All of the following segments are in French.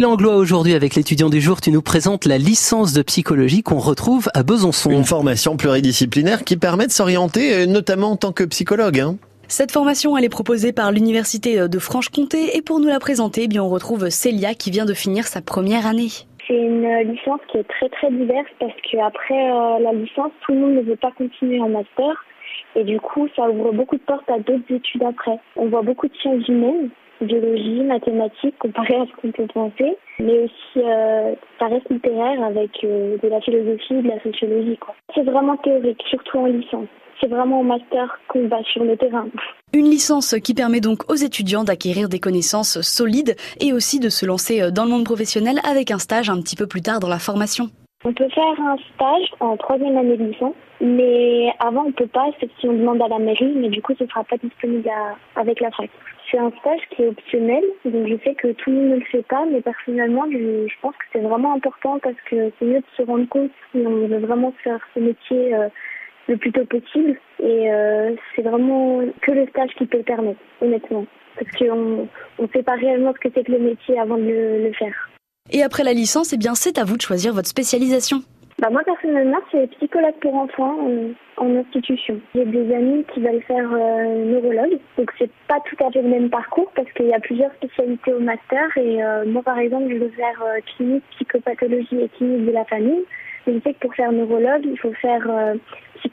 Langlois, aujourd'hui, avec l'étudiant du jour, tu nous présentes la licence de psychologie qu'on retrouve à Besançon. Une formation pluridisciplinaire qui permet de s'orienter, euh, notamment en tant que psychologue. Hein. Cette formation, elle est proposée par l'Université de Franche-Comté et pour nous la présenter, eh bien, on retrouve Célia qui vient de finir sa première année. C'est une licence qui est très très diverse parce qu'après euh, la licence, tout le monde ne veut pas continuer en master et du coup, ça ouvre beaucoup de portes à d'autres études après. On voit beaucoup de sciences humaines biologie, mathématiques, comparé à ce qu'on peut penser, mais aussi euh, ça reste littéraire avec euh, de la philosophie, de la sociologie. C'est vraiment théorique, surtout en licence. C'est vraiment au master qu'on va sur le terrain. Une licence qui permet donc aux étudiants d'acquérir des connaissances solides et aussi de se lancer euh, dans le monde professionnel avec un stage un petit peu plus tard dans la formation. On peut faire un stage en troisième année de licence, mais avant on peut pas, sauf si on demande à la mairie, mais du coup ce sera pas disponible avec la fac. C'est un stage qui est optionnel, donc je sais que tout le monde ne le fait pas, mais personnellement, je, pense que c'est vraiment important parce que c'est mieux de se rendre compte si on veut vraiment faire ce métier euh, le plus tôt possible. Et euh, c'est vraiment que le stage qui peut le permettre, honnêtement. Parce qu'on ne sait pas réellement ce que c'est que le métier avant de le, le faire. Et après la licence, eh bien, c'est à vous de choisir votre spécialisation. Bah moi personnellement c'est psychologue pour enfants en, institution. J'ai des amis qui veulent faire euh, neurologue, donc c'est pas tout à fait le même parcours parce qu'il y a plusieurs spécialités au master et euh, moi par exemple je veux faire euh, clinique, psychopathologie et clinique de la famille. Mais je sais que pour faire neurologue il faut faire euh,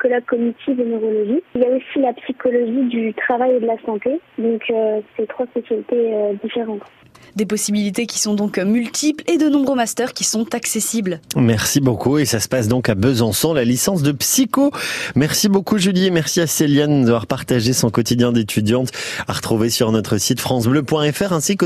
psychologue cognitive et neurologie. Il y a aussi la psychologie du travail et de la santé, donc c'est trois spécialités différentes. Des possibilités qui sont donc multiples et de nombreux masters qui sont accessibles. Merci beaucoup et ça se passe donc à Besançon, la licence de psycho. Merci beaucoup Julie et merci à Céliane d'avoir partagé son quotidien d'étudiante à retrouver sur notre site francebleu.fr ainsi que